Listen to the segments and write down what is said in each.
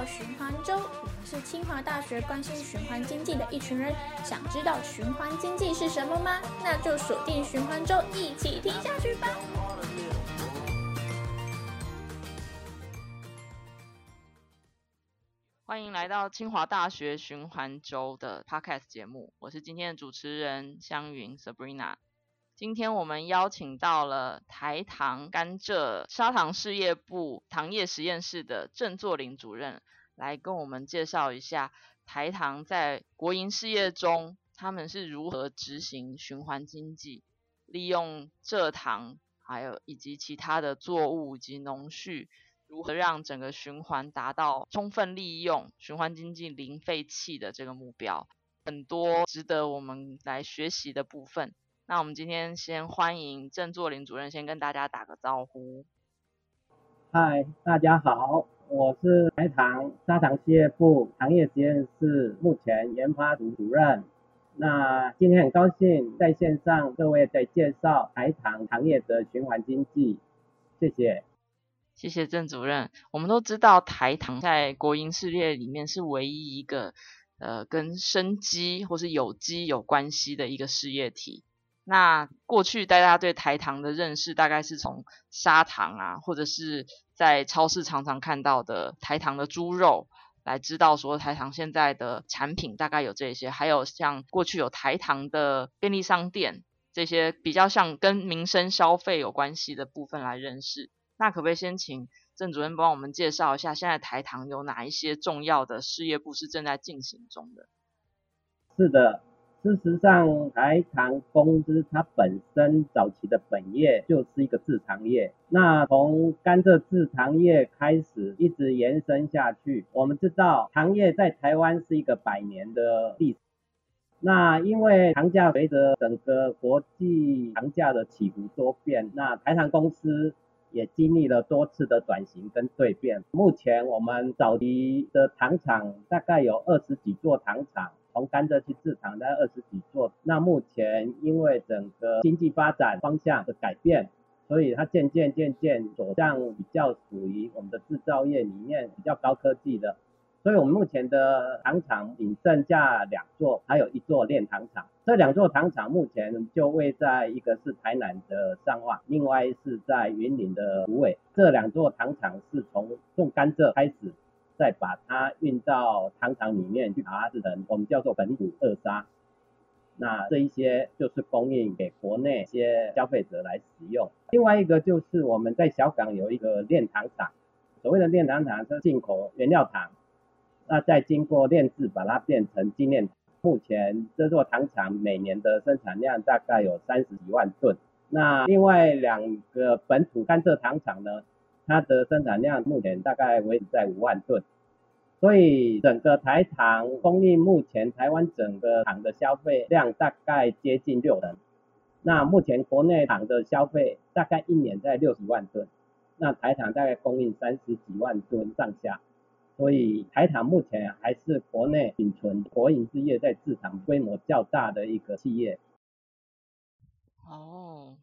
到循环周，我们是清华大学关心循环经济的一群人。想知道循环经济是什么吗？那就锁定循环周，一起听下去吧。欢迎来到清华大学循环周的 Podcast 节目，我是今天的主持人香云 Sabrina。今天我们邀请到了台糖甘蔗砂糖事业部糖业实验室的郑作霖主任，来跟我们介绍一下台糖在国营事业中，他们是如何执行循环经济，利用蔗糖，还有以及其他的作物及农畜，如何让整个循环达到充分利用循环经济零废弃的这个目标，很多值得我们来学习的部分。那我们今天先欢迎郑作霖主任，先跟大家打个招呼。嗨，大家好，我是台糖砂糖事业部糖业实验室目前研发组主任。那今天很高兴在线上各位在介绍台糖糖业的循环经济，谢谢。谢谢郑主任。我们都知道台糖在国营事业里面是唯一一个呃跟生机或是有机有关系的一个事业体。那过去大家对台糖的认识，大概是从砂糖啊，或者是在超市常常看到的台糖的猪肉，来知道说台糖现在的产品大概有这些，还有像过去有台糖的便利商店这些比较像跟民生消费有关系的部分来认识。那可不可以先请郑主任帮我们介绍一下，现在台糖有哪一些重要的事业部是正在进行中的？是的。事实上，台糖公司它本身早期的本业就是一个制糖业。那从甘蔗制糖业开始，一直延伸下去。我们知道，糖业在台湾是一个百年的历史。那因为糖价随着整个国际糖价的起伏多变，那台糖公司也经历了多次的转型跟蜕变。目前我们早期的糖厂大概有二十几座糖厂。从甘蔗去制糖，大概二十几座。那目前因为整个经济发展方向的改变，所以它渐渐渐渐走向比较属于我们的制造业里面比较高科技的。所以我们目前的糖厂仅剩下两座，还有一座炼糖厂。这两座糖厂目前就位在一个是台南的上化，另外是在云林的虎尾。这两座糖厂是从种甘蔗开始。再把它运到糖厂里面去，把它制成我们叫做本土二砂。那这一些就是供应给国内一些消费者来使用。另外一个就是我们在小港有一个炼糖厂，所谓的炼糖厂是进口原料糖，那再经过炼制把它变成精炼。目前这座糖厂每年的生产量大概有三十几万吨。那另外两个本土甘蔗糖厂呢？它的生产量目前大概维持在五万吨，所以整个台糖供应目前台湾整个糖的消费量大概接近六成。那目前国内糖的消费大概一年在六十万吨，那台糖大概供应三十几万吨上下，所以台糖目前还是国内仅存国营事业在制糖规模较大的一个企业。哦，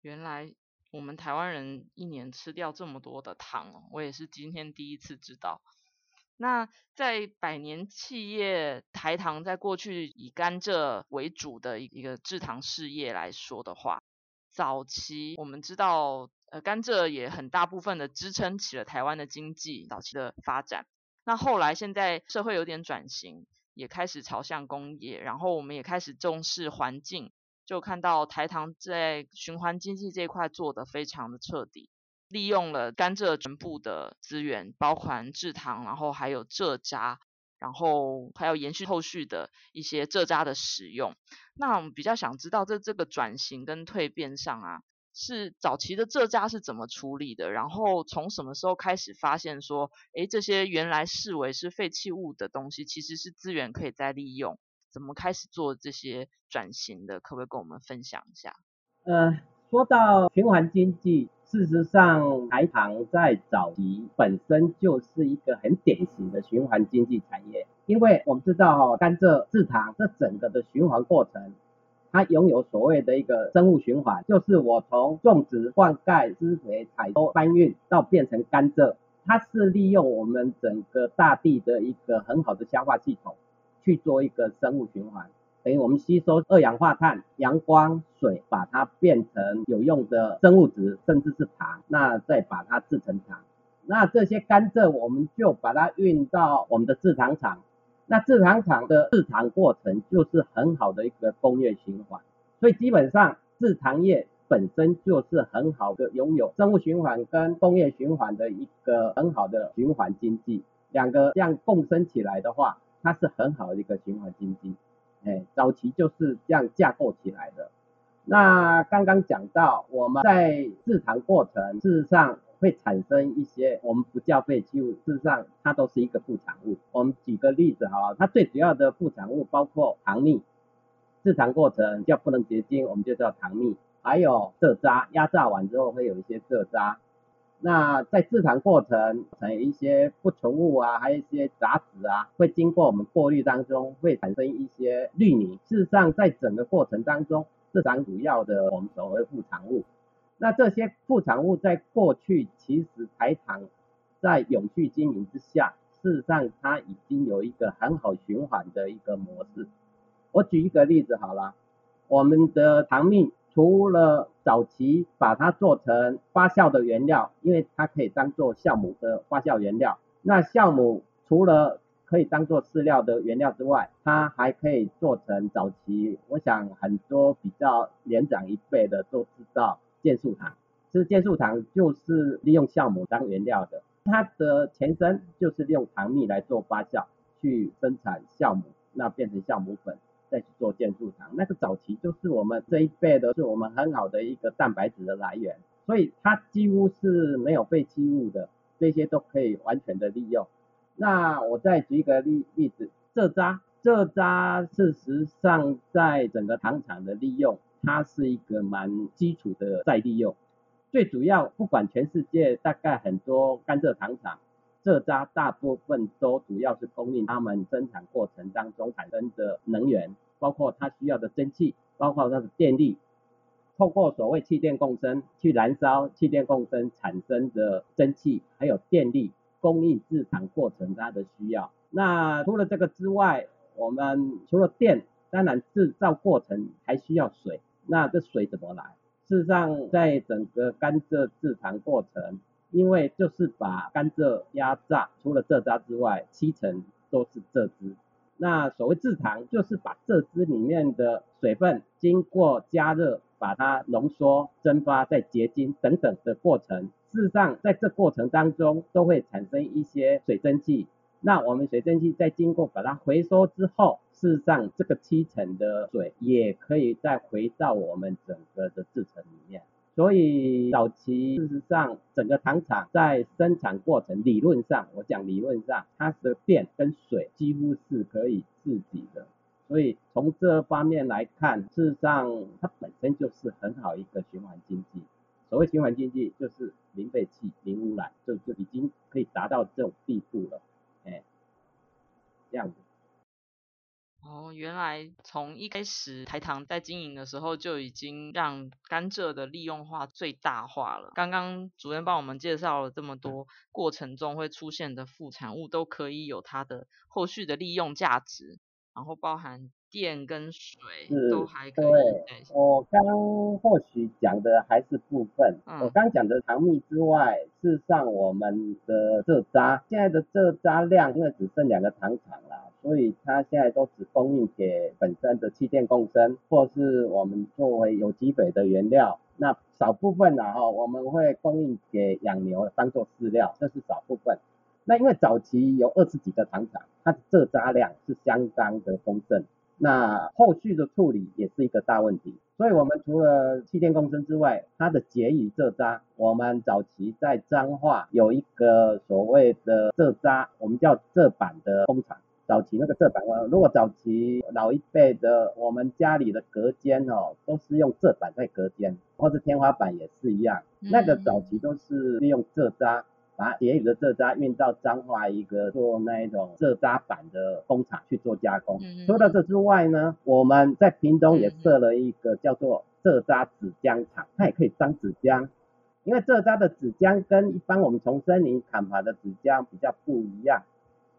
原来。我们台湾人一年吃掉这么多的糖，我也是今天第一次知道。那在百年企业台糖，在过去以甘蔗为主的一个制糖事业来说的话，早期我们知道，呃，甘蔗也很大部分的支撑起了台湾的经济早期的发展。那后来现在社会有点转型，也开始朝向工业，然后我们也开始重视环境。就看到台糖在循环经济这一块做得非常的彻底，利用了甘蔗全部的资源，包括制糖，然后还有蔗渣，然后还有延续后续的一些蔗渣的使用。那我们比较想知道，在这个转型跟蜕变上啊，是早期的蔗渣是怎么处理的？然后从什么时候开始发现说，诶，这些原来视为是废弃物的东西，其实是资源可以再利用？怎么开始做这些转型的？可不可以跟我们分享一下？呃，说到循环经济，事实上台糖在早期本身就是一个很典型的循环经济产业，因为我们知道甘蔗制糖这整个的循环过程，它拥有所谓的一个生物循环，就是我从种植、灌溉、施肥、采收、搬运到变成甘蔗，它是利用我们整个大地的一个很好的消化系统去做一个生物循环，等于我们吸收二氧化碳、阳光、水，把它变成有用的生物质，甚至是糖，那再把它制成糖。那这些甘蔗我们就把它运到我们的制糖厂，那制糖厂的制糖过程就是很好的一个工业循环，所以基本上制糖业。本身就是很好的，拥有生物循环跟工业循环的一个很好的循环经济，两个这样共生起来的话，它是很好的一个循环经济。哎，早期就是这样架构起来的。那刚刚讲到我们在制糖过程，事实上会产生一些我们不叫废弃物，事实上它都是一个副产物。我们举个例子哈，它最主要的副产物包括糖蜜，制糖过程叫不能结晶，我们就叫糖蜜。还有蔗渣，压榨完之后会有一些蔗渣。那在制糖过程，成一些不纯物啊，还有一些杂质啊，会经过我们过滤当中，会产生一些滤泥。事实上，在整个过程当中，制糖主要的我们所谓副产物。那这些副产物在过去，其实台糖在永续经营之下，事实上它已经有一个很好循环的一个模式。我举一个例子好了，我们的糖蜜。除了早期把它做成发酵的原料，因为它可以当做酵母的发酵原料。那酵母除了可以当做饲料的原料之外，它还可以做成早期，我想很多比较年长一辈的都知道健素糖。其实健素糖就是利用酵母当原料的，它的前身就是利用糖蜜来做发酵，去生产酵母，那变成酵母粉。再去做健，那个早期就是我们这一辈的，是我们很好的一个蛋白质的来源，所以它几乎是没有废弃物的，这些都可以完全的利用。那我再举一个例例子，蔗渣，蔗渣事实上在整个糖厂的利用，它是一个蛮基础的再利用。最主要，不管全世界大概很多甘蔗糖厂。蔗渣大部分都主要是供应他们生产过程当中产生的能源，包括它需要的蒸汽，包括它的电力，透过所谓气电共生去燃烧气电共生产生的蒸汽，还有电力供应制糖过程它的需要。那除了这个之外，我们除了电，当然制造过程还需要水。那这水怎么来？事实上，在整个甘蔗制糖过程。因为就是把甘蔗压榨，除了蔗渣之外，七成都是蔗汁。那所谓制糖，就是把蔗汁里面的水分经过加热，把它浓缩、蒸发、再结晶等等的过程。事实上，在这过程当中，都会产生一些水蒸气。那我们水蒸气再经过把它回收之后，事实上这个七成的水也可以再回到我们整个的制程里面。所以早期事实上，整个糖厂在生产过程理论上，我讲理论上，它的电跟水几乎是可以自给的。所以从这方面来看，事实上它本身就是很好一个循环经济。所谓循环经济，就是零废气、零污染，就就已经可以达到这种地步了。哎，这样子。哦，原来从一开始台糖在经营的时候就已经让甘蔗的利用化最大化了。刚刚主任帮我们介绍了这么多过程中会出现的副产物，都可以有它的后续的利用价值，然后包含。电跟水都还可以。对，我刚或许讲的还是部分。嗯、我刚讲的糖蜜之外，事实上我们的蔗渣，现在的蔗渣量因为只剩两个糖厂了，所以它现在都只供应给本身的气垫共生，或是我们作为有机肥的原料。那少部分呢，哈，我们会供应给养牛当做饲料，这是少部分。那因为早期有二十几个糖厂，它的蔗渣量是相当的丰盛。那后续的处理也是一个大问题，所以我们除了气垫共生之外，它的结语蔗渣，我们早期在彰化有一个所谓的蔗渣，我们叫蔗板的工厂。早期那个蔗板，如果早期老一辈的，我们家里的隔间哦，都是用蔗板在隔间，或者天花板也是一样，那个早期都是利用蔗渣。把结语的蔗渣运到彰化一个做那一种蔗渣板的工厂去做加工。嗯、除了这之外呢，我们在屏东也设了一个叫做蔗渣纸浆厂，它也可以当纸浆。因为蔗渣的纸浆跟一般我们从森林砍伐的纸浆比较不一样，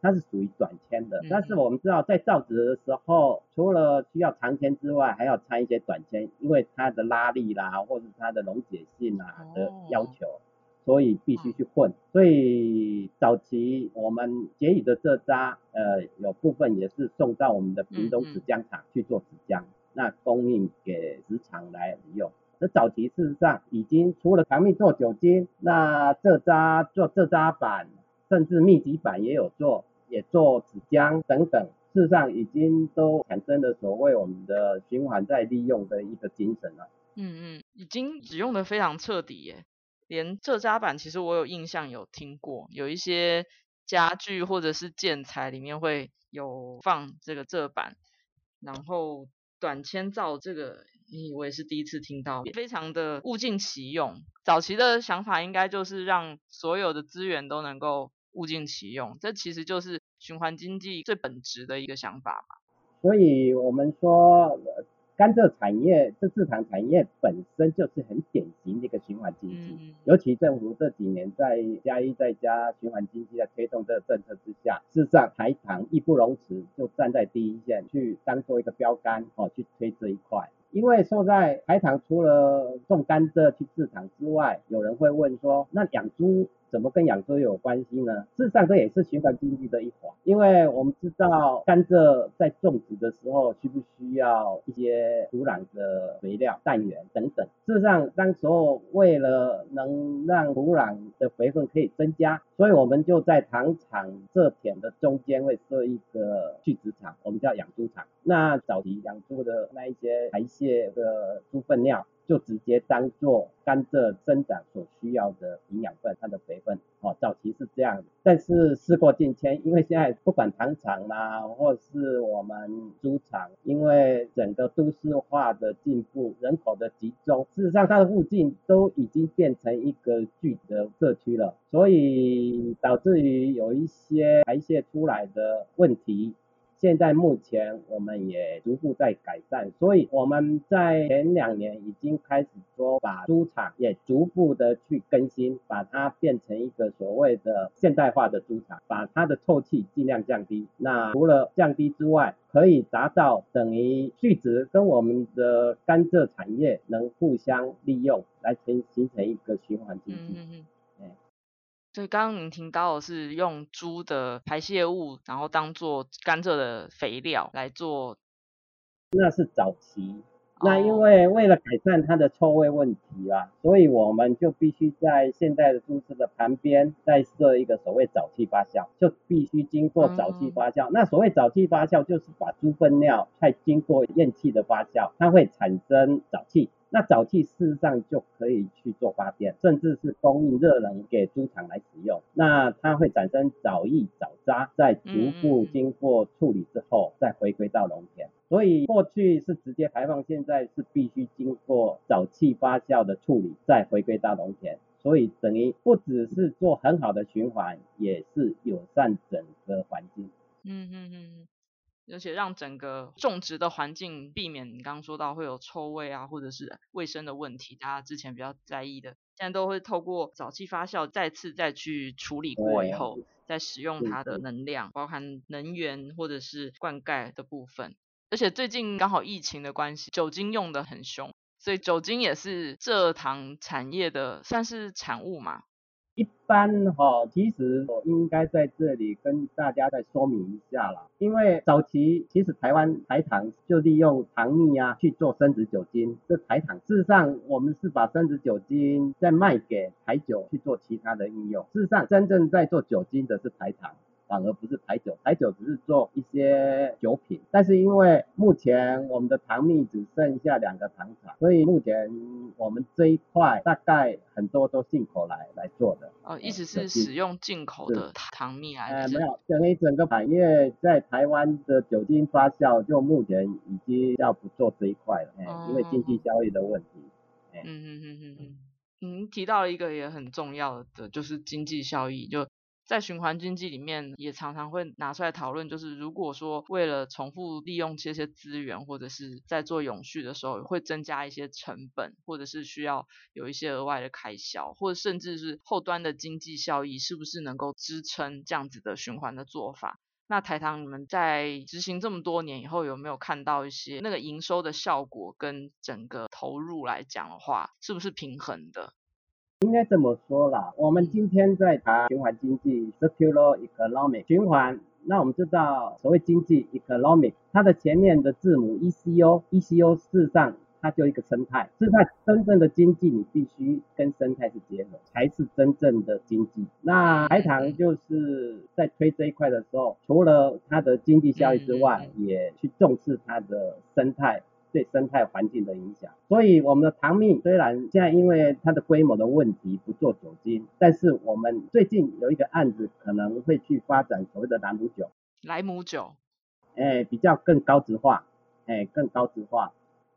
它是属于短纤的。嗯、但是我们知道在造纸的时候，除了需要长纤之外，还要掺一些短纤，因为它的拉力啦，或者它的溶解性啊的要求。哦所以必须去混，所以早期我们结语的蔗渣，呃，有部分也是送到我们的屏东纸浆厂去做纸浆，那供应给纸厂来使用。那早期事实上已经除了糖蜜做酒精，那蔗渣做蔗渣板，甚至密集板也有做，也做纸浆等等，事实上已经都产生了所谓我们的循环再利用的一个精神了。嗯嗯，已经使用的非常彻底耶。连蔗渣板，其实我有印象有听过，有一些家具或者是建材里面会有放这个蔗板，然后短纤造这个，咦，我也是第一次听到，非常的物尽其用。早期的想法应该就是让所有的资源都能够物尽其用，这其实就是循环经济最本质的一个想法嘛。所以我们说。甘蔗产业，这制糖产业本身就是很典型的一个循环经济。嗯、尤其政府这几年在加一再加循环经济的推动这个政策之下，事实上台糖义不容辞，就站在第一线去当做一个标杆哦，去推这一块。因为说在台糖除了种甘蔗去制糖之外，有人会问说，那养猪？怎么跟养猪有关系呢？事实上，这也是循环经济的一环。因为我们知道甘蔗在种植的时候，需不需要一些土壤的肥料、氮源等等。事实上，当时候为了能让土壤的肥分可以增加，所以我们就在糖厂蔗田的中间会设一个畜殖场，我们叫养猪场。那早期养猪的那一些排泄的猪粪尿。就直接当做甘蔗生长所需要的营养分，它的肥分，哦，早期是这样。但是时过境迁，因为现在不管糖厂啦，或是我们猪场，因为整个都市化的进步，人口的集中，事实上它的附近都已经变成一个聚的社区了，所以导致于有一些排泄出来的问题。现在目前我们也逐步在改善，所以我们在前两年已经开始说把猪场也逐步的去更新，把它变成一个所谓的现代化的猪场，把它的臭气尽量降低。那除了降低之外，可以达到等于畜值跟我们的甘蔗产业能互相利用，来成形成一个循环经济。所以刚刚您听到的是用猪的排泄物，然后当做甘蔗的肥料来做，那是早期。那因为为了改善它的臭味问题啊，所以我们就必须在现在的猪舍的旁边再设一个所谓沼气发酵，就必须经过沼气发酵。那所谓沼气发酵，就是把猪粪尿再经过厌气的发酵，它会产生沼气。那沼气事实上就可以去做发电，甚至是供应热能给猪场来使用。那它会产生沼液、沼渣，再逐步经过处理之后，再回归到农田。所以过去是直接排放，现在是必须经过沼气发酵的处理，再回归到农田。所以等于不只是做很好的循环，也是友善整个环境。嗯嗯嗯。而且让整个种植的环境避免你刚刚说到会有臭味啊，或者是卫生的问题，大家之前比较在意的，现在都会透过早期发酵再次再去处理过以后，再使用它的能量，包含能源或者是灌溉的部分。而且最近刚好疫情的关系，酒精用的很凶，所以酒精也是蔗糖产业的算是产物嘛。一般哈，其实我应该在这里跟大家再说明一下啦，因为早期其实台湾台糖就利用糖蜜啊去做生殖酒精，这台糖事实上我们是把生殖酒精再卖给台酒去做其他的应用，事实上真正在做酒精的是台糖。反而不是台酒，台酒只是做一些酒品，但是因为目前我们的糖蜜只剩下两个糖厂，所以目前我们这一块大概很多都进口来来做的。哦，意思是使用进口的糖蜜来？呃，没有，等于整个产业在台湾的酒精发酵，就目前已经要不做这一块了，哦、因为经济效益的问题。嗯嗯嗯嗯嗯，您提到一个也很重要的，就是经济效益就。在循环经济里面也常常会拿出来讨论，就是如果说为了重复利用这些资源，或者是在做永续的时候，会增加一些成本，或者是需要有一些额外的开销，或者甚至是后端的经济效益，是不是能够支撑这样子的循环的做法？那台糖你们在执行这么多年以后，有没有看到一些那个营收的效果跟整个投入来讲的话，是不是平衡的？应该这么说啦，我们今天在谈循环经济 （circular economy） 循环，那我们知道所谓经济 （economic），它的前面的字母 ECO，ECO 事实上。它就一个生态，生态真正的经济，你必须跟生态是结合，才是真正的经济。那台糖就是在推这一块的时候，除了它的经济效益之外，也去重视它的生态对生态环境的影响。所以我们的糖蜜虽然现在因为它的规模的问题不做酒精，但是我们最近有一个案子可能会去发展所谓的莱姆酒。莱姆酒，哎，比较更高值化，哎，更高值化。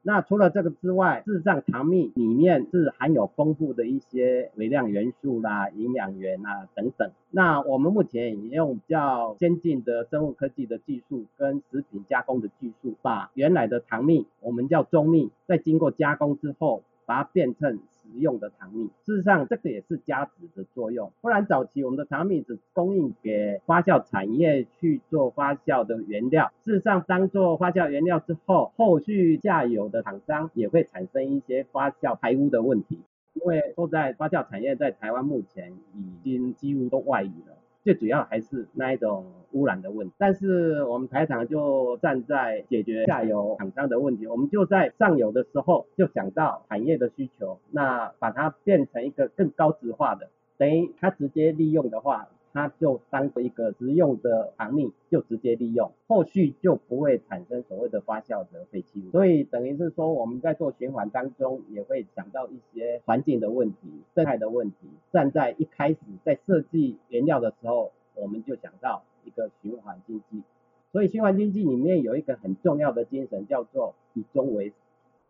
那除了这个之外，事实上糖蜜里面是含有丰富的一些微量元素啦、营养元啊等等。那我们目前也用比较先进的生物科技的技术跟食品加工的技术，把原来的糖蜜，我们叫中蜜，在经过加工之后，把它变成食用的糖蜜，事实上这个也是加值的作用。不然早期我们的糖蜜只供应给发酵产业去做发酵的原料，事实上当做发酵原料之后，后续下游的厂商也会产生一些发酵排污的问题。因为都在发酵产业在台湾目前已经几乎都外移了。最主要还是那一种污染的问题，但是我们台厂就站在解决下游厂商的问题，我们就在上游的时候就想到产业的需求，那把它变成一个更高值化的，等于它直接利用的话。它就当做一个食用的糖蜜，就直接利用，后续就不会产生所谓的发酵的废弃物。所以等于是说，我们在做循环当中，也会想到一些环境的问题、生态的问题。站在一开始在设计原料的时候，我们就想到一个循环经济。所以循环经济里面有一个很重要的精神，叫做以终为始。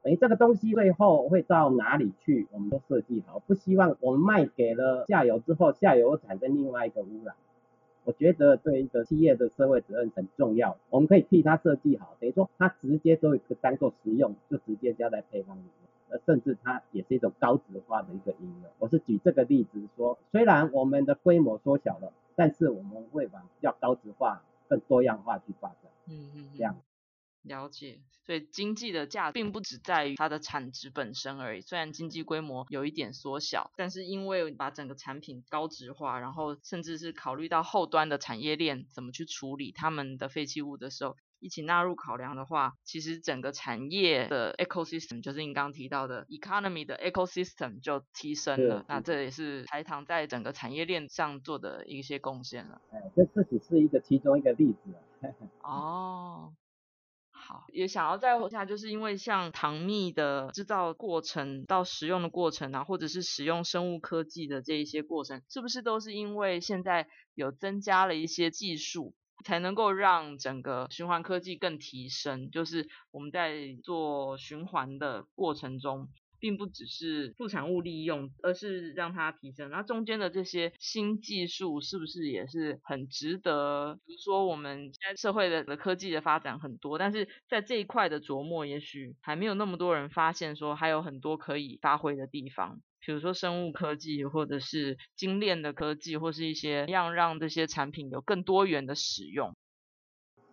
等于这个东西最后会到哪里去，我们都设计好，不希望我们卖给了下游之后，下游产生另外一个污染。我觉得对一个企业的社会责任很重要，我们可以替它设计好，等于说它直接都当做食用，就直接加在配方里面，呃，甚至它也是一种高值化的一个应用。我是举这个例子说，虽然我们的规模缩小了，但是我们会往比较高值化、更多样化去发展。嗯嗯，这样。了解，所以经济的价值并不只在于它的产值本身而已。虽然经济规模有一点缩小，但是因为把整个产品高值化，然后甚至是考虑到后端的产业链怎么去处理他们的废弃物的时候，一起纳入考量的话，其实整个产业的 ecosystem 就是你刚刚提到的 economy 的 ecosystem 就提升了。那这也是台糖在整个产业链上做的一些贡献了。哎，这这只是一个其中一个例子。哦。好，也想要再问一下，就是因为像糖蜜的制造过程到使用的过程啊，或者是使用生物科技的这一些过程，是不是都是因为现在有增加了一些技术，才能够让整个循环科技更提升？就是我们在做循环的过程中。并不只是副产物利用，而是让它提升。那中间的这些新技术是不是也是很值得？比如说我们现在社会的的科技的发展很多，但是在这一块的琢磨，也许还没有那么多人发现说还有很多可以发挥的地方。比如说生物科技，或者是精炼的科技，或是一些让让这些产品有更多元的使用。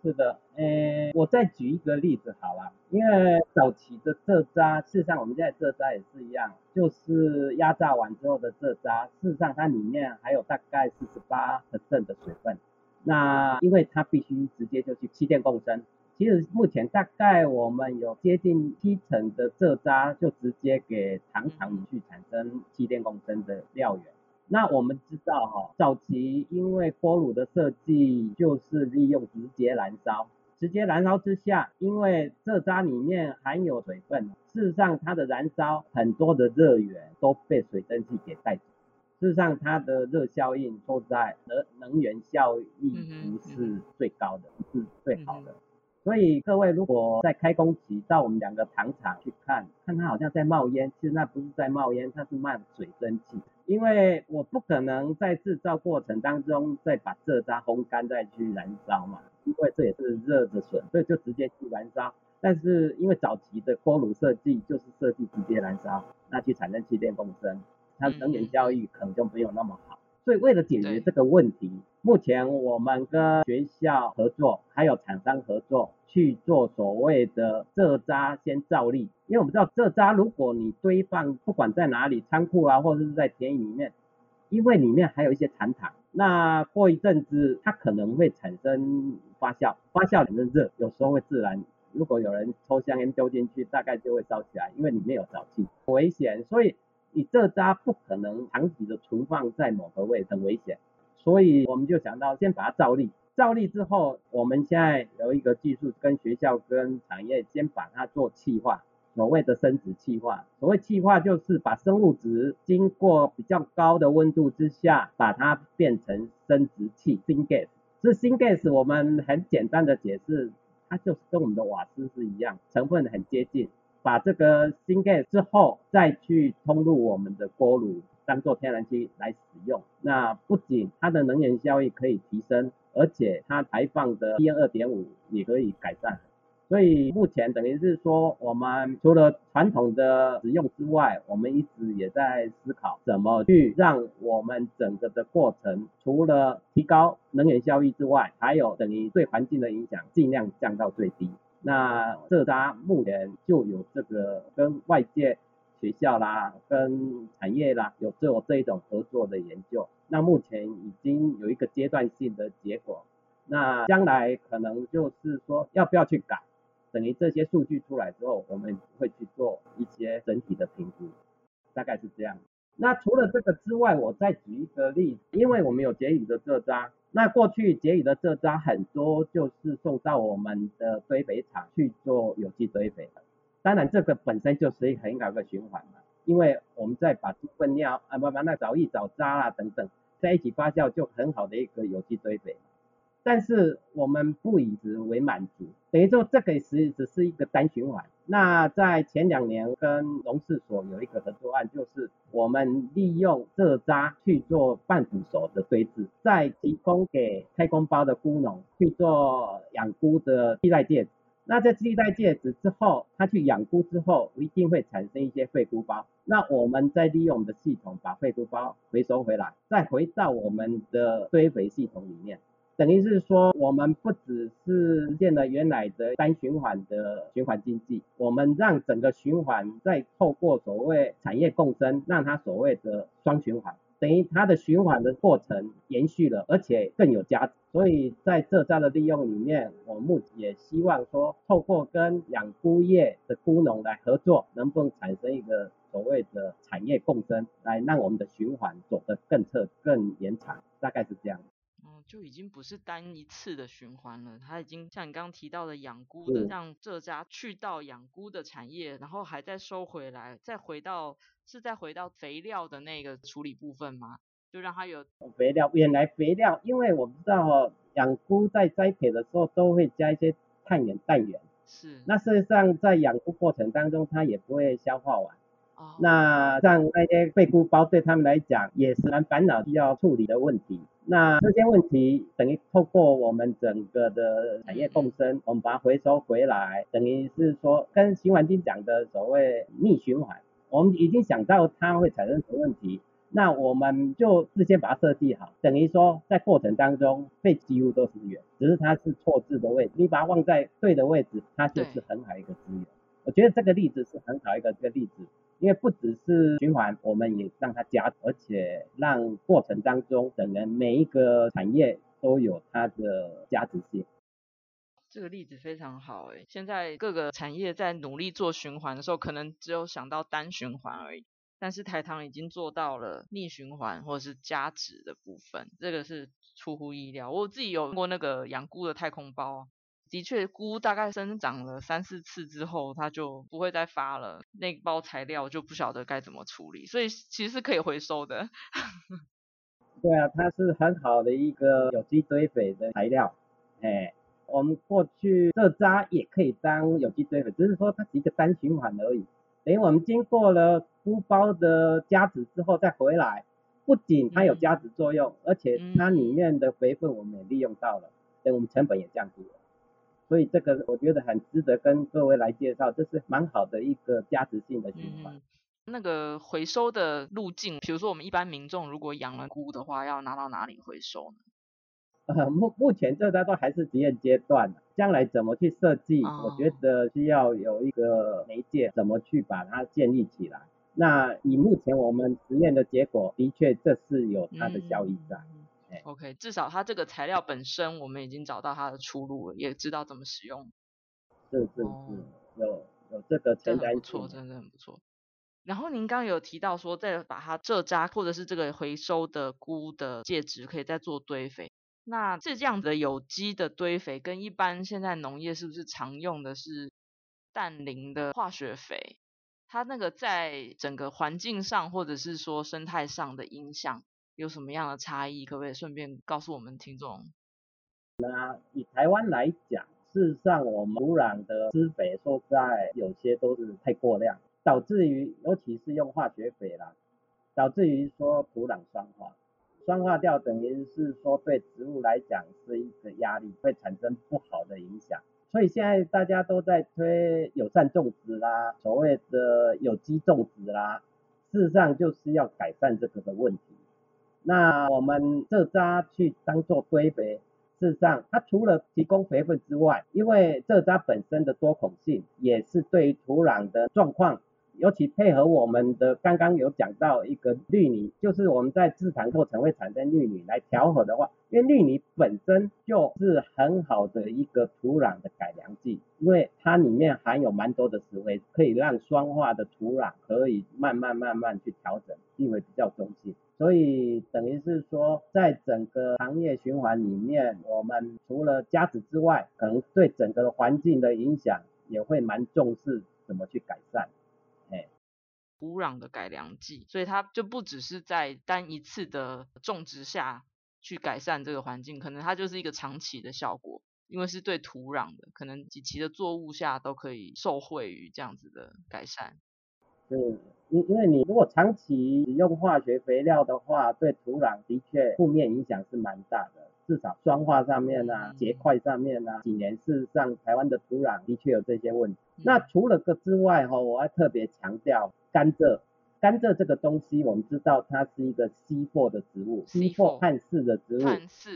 是的，呃，我再举一个例子好了，因为早期的蔗渣，事实上我们现在蔗渣也是一样，就是压榨完之后的蔗渣，事实上它里面还有大概四十八%的水分，那因为它必须直接就去气电共生，其实目前大概我们有接近七成的蔗渣就直接给糖厂去产生气电共生的料源。那我们知道哈，早期因为锅炉的设计就是利用直接燃烧，直接燃烧之下，因为蔗渣里面含有水分，事实上它的燃烧很多的热源都被水蒸气给带走，事实上它的热效应说在能能源效益不是最高的，不是最好的。所以各位如果在开工期到我们两个糖厂去看，看它好像在冒烟，其实那不是在冒烟，它是冒水蒸气。因为我不可能在制造过程当中再把蔗渣烘干再去燃烧嘛，因为这也是热的损，所以就直接去燃烧。但是因为早期的锅炉设计就是设计直接燃烧，那去产生气电共生，它能源效益可能就没有那么好。所以为了解决这个问题，目前我们跟学校合作，还有厂商合作去做所谓的蔗渣先造粒。因为我们知道蔗渣，如果你堆放不管在哪里，仓库啊，或者是在田里面，因为里面还有一些残糖，那过一阵子它可能会产生发酵，发酵里面热，有时候会自燃。如果有人抽香烟丢进去，大概就会烧起来，因为里面有沼气，危险。所以。你蔗渣不可能长期的存放在某个位，很危险，所以我们就想到先把它造粒，造粒之后，我们现在有一个技术，跟学校跟产业先把它做气化，所谓的生质气化。所谓气化就是把生物质经过比较高的温度之下，把它变成生质气 （syngas）。这 syngas 我们很简单的解释，它就是跟我们的瓦斯是一样，成分很接近。把这个新 g a 之后，再去通入我们的锅炉，当做天然气来使用。那不仅它的能源效益可以提升，而且它排放的 PM 二点五也可以改善。所以目前等于是说，我们除了传统的使用之外，我们一直也在思考怎么去让我们整个的过程，除了提高能源效益之外，还有等于对环境的影响尽量降到最低。那蔗渣目前就有这个跟外界学校啦、跟产业啦有做这一种合作的研究。那目前已经有一个阶段性的结果。那将来可能就是说要不要去改，等于这些数据出来之后，我们会去做一些整体的评估，大概是这样。那除了这个之外，我再举一个例子，因为我们有结语的蔗渣。那过去结余的蔗渣很多就是送到我们的堆肥厂去做有机堆肥的，当然这个本身就是一很好的循环嘛，因为我们再把猪粪尿啊，不不，那藻一、藻渣啦等等在一起发酵，就很好的一个有机堆肥。但是我们不以此为满足，等于说这个是只是一个单循环。那在前两年跟农试所有一个合作案，就是我们利用蔗渣去做半腐熟的堆置，再提供给开工包的菇农去做养菇的替代介质。那在替代介质之后，它去养菇之后，一定会产生一些废菇包。那我们再利用我们的系统把废菇包回收回来，再回到我们的堆肥系统里面。等于是说，我们不只是实现了原来的单循环的循环经济，我们让整个循环再透过所谓产业共生，让它所谓的双循环，等于它的循环的过程延续了，而且更有价值。所以在蔗渣的利用里面，我目前也希望说，透过跟养菇业的菇农来合作，能不能产生一个所谓的产业共生，来让我们的循环走得更彻、更延长，大概是这样。就已经不是单一次的循环了，它已经像你刚刚提到的养菇的，让蔗渣去到养菇的产业，然后还再收回来，再回到是再回到肥料的那个处理部分吗？就让它有肥料，原来肥料，因为我知道哦，养菇在栽培的时候都会加一些碳源、氮源，是。那事实上在养菇过程当中，它也不会消化完。哦。那像那些废菇包对他们来讲也是蛮烦恼需要处理的问题。那这些问题等于透过我们整个的产业共生，我们把它回收回来，等于是说跟循环经讲的所谓逆循环，我们已经想到它会产生什么问题，那我们就事先把它设计好，等于说在过程当中被几乎都是源，只是它是错置的位置，你把它放在对的位置，它就是很好一个资源。我觉得这个例子是很好一个这个例子。因为不只是循环，我们也让它加，而且让过程当中，可能每一个产业都有它的价值性。这个例子非常好诶，现在各个产业在努力做循环的时候，可能只有想到单循环而已，但是台糖已经做到了逆循环或者是加值的部分，这个是出乎意料。我自己有用过那个养菇的太空包。的确，菇大概生长了三四次之后，它就不会再发了。那包材料就不晓得该怎么处理，所以其实是可以回收的。对啊，它是很好的一个有机堆肥的材料。哎，我们过去这渣也可以当有机堆肥，只是说它是一个单循环而已。等于我们经过了菇包的加值之后再回来，不仅它有加值作用，而且它里面的肥分我们也利用到了，等我们成本也降低了。所以这个我觉得很值得跟各位来介绍，这是蛮好的一个价值性的循环。嗯，那个回收的路径，比如说我们一般民众如果养了菇的话，要拿到哪里回收呢？呃，目目前这它都还是实验阶段，将来怎么去设计，哦，我觉得需要有一个媒介，怎么去把它建立起来。那以目前我们实验的结果，的确这是有它的效益在。嗯 OK，至少它这个材料本身，我们已经找到它的出路了，也知道怎么使用。是是是，哦、有有这个前瞻性，不错，真的很不错。然后您刚刚有提到说，再把它蔗渣或者是这个回收的菇的介质，可以再做堆肥。那这这样的有机的堆肥，跟一般现在农业是不是常用的是氮磷的化学肥？它那个在整个环境上，或者是说生态上的影响？有什么样的差异？可不可以顺便告诉我们听众？那以台湾来讲，事实上我们土壤的施肥说实在有些都是太过量，导致于尤其是用化学肥啦，导致于说土壤酸化，酸化掉等于是说对植物来讲是一个压力，会产生不好的影响。所以现在大家都在推友善种植啦，所谓的有机种植啦，事实上就是要改善这个的问题。那我们蔗渣去当做堆肥，事实上它除了提供肥分之外，因为蔗渣本身的多孔性，也是对于土壤的状况。尤其配合我们的刚刚有讲到一个绿泥，就是我们在制糖过程会产生绿泥来调和的话，因为绿泥本身就是很好的一个土壤的改良剂，因为它里面含有蛮多的石灰，可以让酸化的土壤可以慢慢慢慢去调整，地位比较中性。所以等于是说，在整个行业循环里面，我们除了加值之外，可能对整个环境的影响也会蛮重视，怎么去改善。土壤的改良剂，所以它就不只是在单一次的种植下去改善这个环境，可能它就是一个长期的效果，因为是对土壤的，可能几期的作物下都可以受惠于这样子的改善。嗯，因因为你如果长期使用化学肥料的话，对土壤的确负面影响是蛮大的，至少酸化上面啊、结块上面啊，几年事实上台湾的土壤的确有这些问题。嗯、那除了个之外哈，我要特别强调。甘蔗，甘蔗这个东西，我们知道它是一个 C4 的植物，C4 碳四的植物。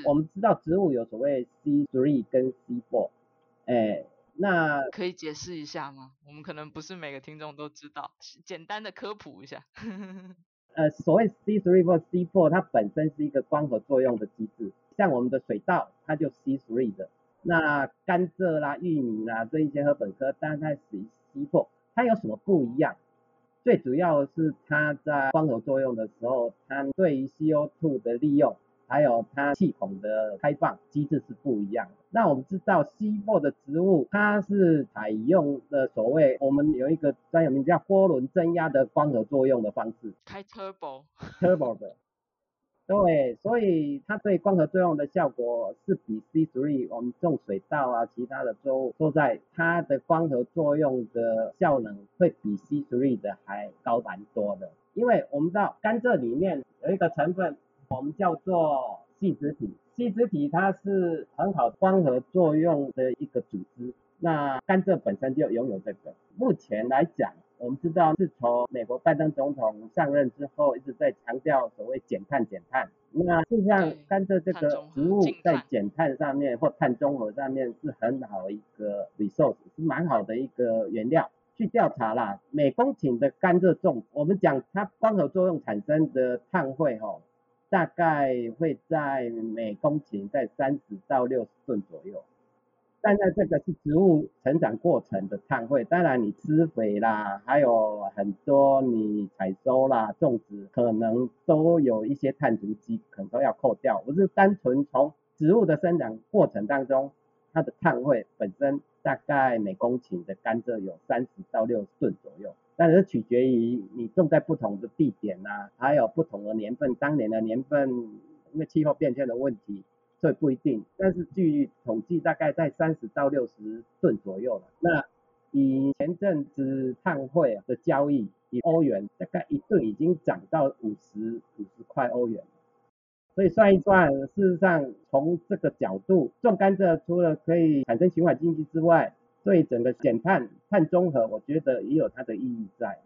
我们知道植物有所谓 C three 跟 C four，哎，那可以解释一下吗？我们可能不是每个听众都知道，简单的科普一下。呃，所谓 C three 或 C four，它本身是一个光合作用的机制，像我们的水稻，它就 C three 的。那甘蔗啦、玉米啦这一些禾本科，当然它属于 C four，它有什么不一样？最主要是它在光合作用的时候，它对于 CO2 的利用，还有它气孔的开放机制是不一样的。那我们知道 C4 的植物，它是采用的所谓我们有一个专有名叫涡轮增压的光合作用的方式，开 turbo turbo 的。对，所以它对光合作用的效果是比 C3 我们种水稻啊，其他的作物都在它的光合作用的效能会比 C3 的还高蛮多的。因为我们知道甘蔗里面有一个成分，我们叫做矽质体，矽质体它是很好光合作用的一个组织，那甘蔗本身就拥有这个。目前来讲，我们知道，自从美国拜登总统上任之后，一直在强调所谓减碳减碳。那事实上，甘蔗这个植物在减碳上面或碳中和上面是很好一个 resource，是蛮好的一个原料。去调查啦，每公顷的甘蔗种，我们讲它光合作用产生的碳汇吼，大概会在每公顷在三十到六十吨左右。现在这个是植物成长过程的碳汇，当然你施肥啦，还有很多你采收啦、种植，可能都有一些碳足迹，可能都要扣掉。不是单纯从植物的生长过程当中，它的碳汇本身大概每公顷的甘蔗有三十到六十吨左右，但是取决于你种在不同的地点呐，还有不同的年份，当年的年份因为气候变迁的问题。这不一定，但是据统计大概在三十到六十吨左右了。那以前阵子碳汇的交易，以欧元大概一吨已经涨到五十五十块。块欧元。所以算一算，事实上从这个角度，种甘蔗除了可以产生循环经济之外，对整个减碳、碳中和，我觉得也有它的意义在。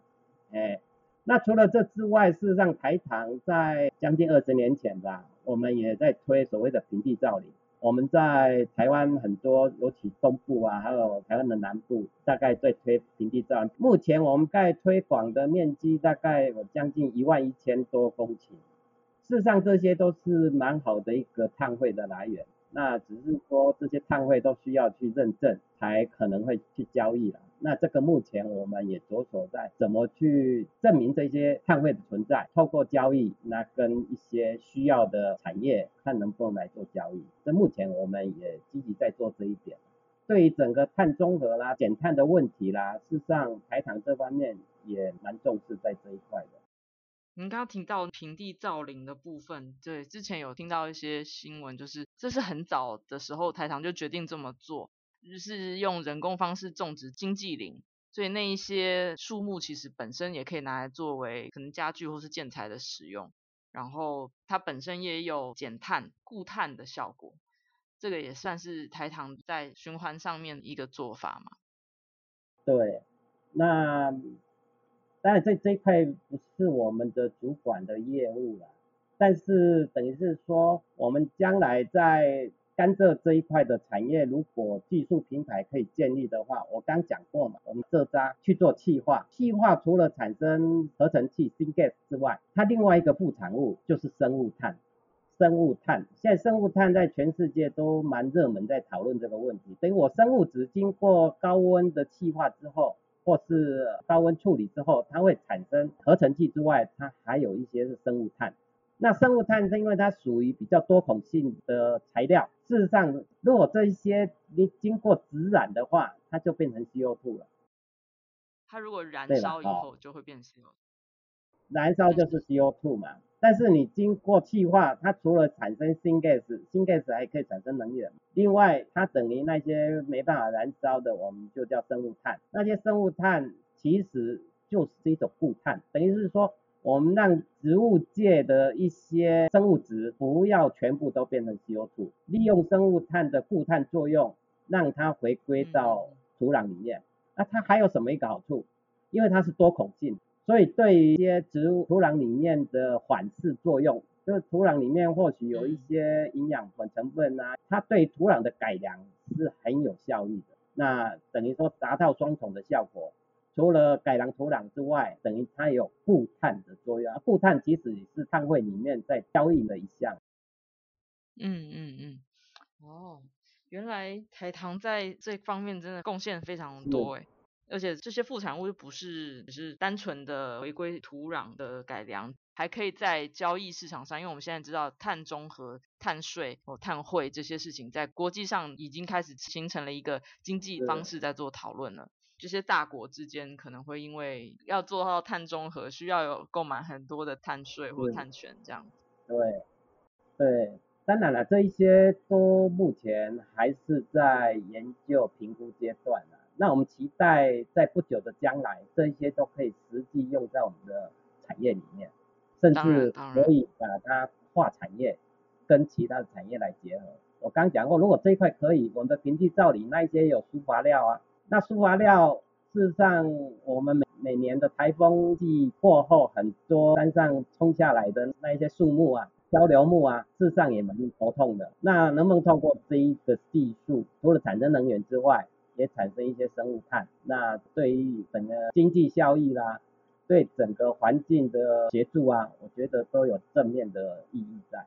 哎，那除了这之外，事实上台糖在将近二十年前吧，我们也在推所谓的平地造林。我们在台湾很多，尤其东部啊，还有台湾的南部，大概在推平地造林。目前我们在推广的面积大概有将近一万一千多公顷。事实上，这些都是蛮好的一个碳汇的来源。那只是说，这些碳汇都需要去认证，才可能会去交易了。那这个目前我们也着手在怎么去证明这些碳汇的存在，透过交易，那跟一些需要的产业看能不能来做交易。这目前我们也积极在做这一点。对于整个碳中和啦、减碳的问题啦，事实上台糖这方面也蛮重视在这一块的。您刚刚提到平地造林的部分，对，之前有听到一些新闻，就是这是很早的时候台糖就决定这么做，就是用人工方式种植经济林，所以那一些树木其实本身也可以拿来作为可能家具或是建材的使用，然后它本身也有减碳固碳的效果，这个也算是台糖在循环上面一个做法嘛。对，那。当然，这这一块不是我们的主管的业务了，但是等于是说，我们将来在甘蔗这一块的产业，如果技术平台可以建立的话，我刚讲过嘛，我们蔗渣去做气化，气化除了产生合成气 syngas 之外，它另外一个副产物就是生物碳。生物碳现在生物碳在全世界都蛮热门，在讨论这个问题。等于我生物质经过高温的气化之后。或是高温处理之后，它会产生合成气之外，它还有一些是生物碳。那生物碳是因为它属于比较多孔性的材料，事实上，如果这一些你经过直染的话，它就变成 CO2 了。它如果燃烧以后就会变 CO2。燃烧就是 CO2 嘛。但是你经过气化，它除了产生 syngas，syngas 还可以产生能源。另外，它等于那些没办法燃烧的，我们就叫生物碳。那些生物碳其实就是一种固碳，等于是说，我们让植物界的一些生物质不要全部都变成 CO2，利用生物碳的固碳作用，让它回归到土壤里面。那它还有什么一个好处？因为它是多孔性。所以对于一些植物土壤里面的缓释作用，就是土壤里面或许有一些营养混成分啊，它对土壤的改良是很有效益的。那等于说达到双重的效果，除了改良土壤之外，等于它有固碳的作用。固碳其实也是碳汇里面在交易的一项。嗯嗯嗯，哦，原来台糖在这方面真的贡献非常多诶。而且这些副产物又不是只是单纯的回归土壤的改良，还可以在交易市场上，因为我们现在知道碳中和、碳税哦碳汇这些事情，在国际上已经开始形成了一个经济方式在做讨论了。这些大国之间可能会因为要做到碳中和，需要有购买很多的碳税或碳权这样子。对，对，当然了，这一些都目前还是在研究评估阶段呢。那我们期待在不久的将来，这一些都可以实际用在我们的产业里面，甚至可以把它跨产业，跟其他的产业来结合。我刚讲过，如果这一块可以，我们的平地造林那一些有疏伐料啊，那疏伐料事实上我们每每年的台风季过后，很多山上冲下来的那一些树木啊，漂流木啊，事实上也蛮头痛的。那能不能透过这一个技术，除了产生能源之外，也产生一些生物碳，那对于整个经济效益啦，对整个环境的协助啊，我觉得都有正面的意义在。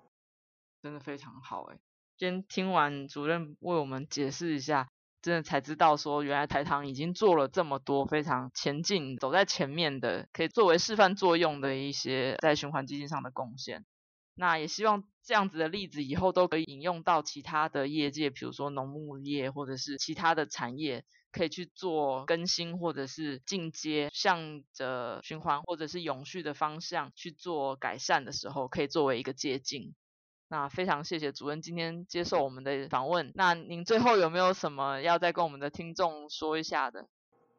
真的非常好哎，今天听完主任为我们解释一下，真的才知道说，原来台糖已经做了这么多非常前进、走在前面的，可以作为示范作用的一些在循环基金上的贡献。那也希望这样子的例子以后都可以引用到其他的业界，比如说农牧业或者是其他的产业，可以去做更新或者是进阶，向着循环或者是永续的方向去做改善的时候，可以作为一个借鉴。那非常谢谢主任今天接受我们的访问。那您最后有没有什么要再跟我们的听众说一下的？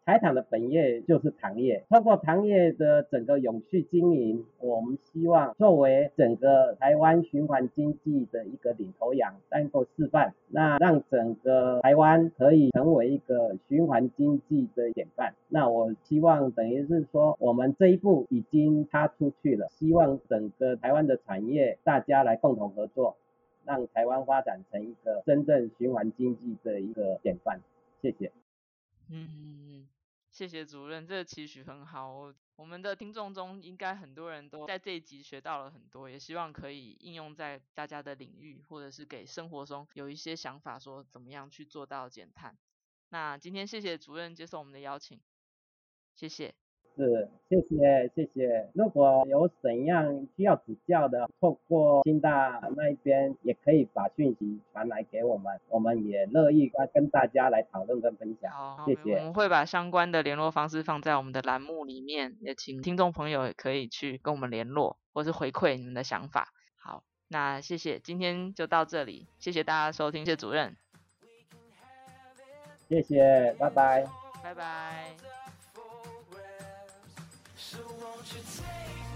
台糖的本业就是糖业，透过糖业的整个永续经营，我们希望作为整个台湾循环经济的一个领头羊，能够示范，那让整个台湾可以成为一个循环经济的典范。那我希望等于是说，我们这一步已经踏出去了，希望整个台湾的产业大家来共同合作，让台湾发展成一个真正循环经济的一个典范。谢谢。嗯。谢谢主任，这个期许很好。我们的听众中应该很多人都在这一集学到了很多，也希望可以应用在大家的领域，或者是给生活中有一些想法，说怎么样去做到减碳。那今天谢谢主任接受我们的邀请，谢谢。是，谢谢谢谢。如果有怎样需要指教的，透过清大那一边也可以把讯息传来给我们，我们也乐意跟大家来讨论跟分享。好，谢谢。我们会把相关的联络方式放在我们的栏目里面，也请听众朋友也可以去跟我们联络，或是回馈你们的想法。好，那谢谢，今天就到这里，谢谢大家收听，谢谢主任。谢谢，拜拜。拜拜。So won't you take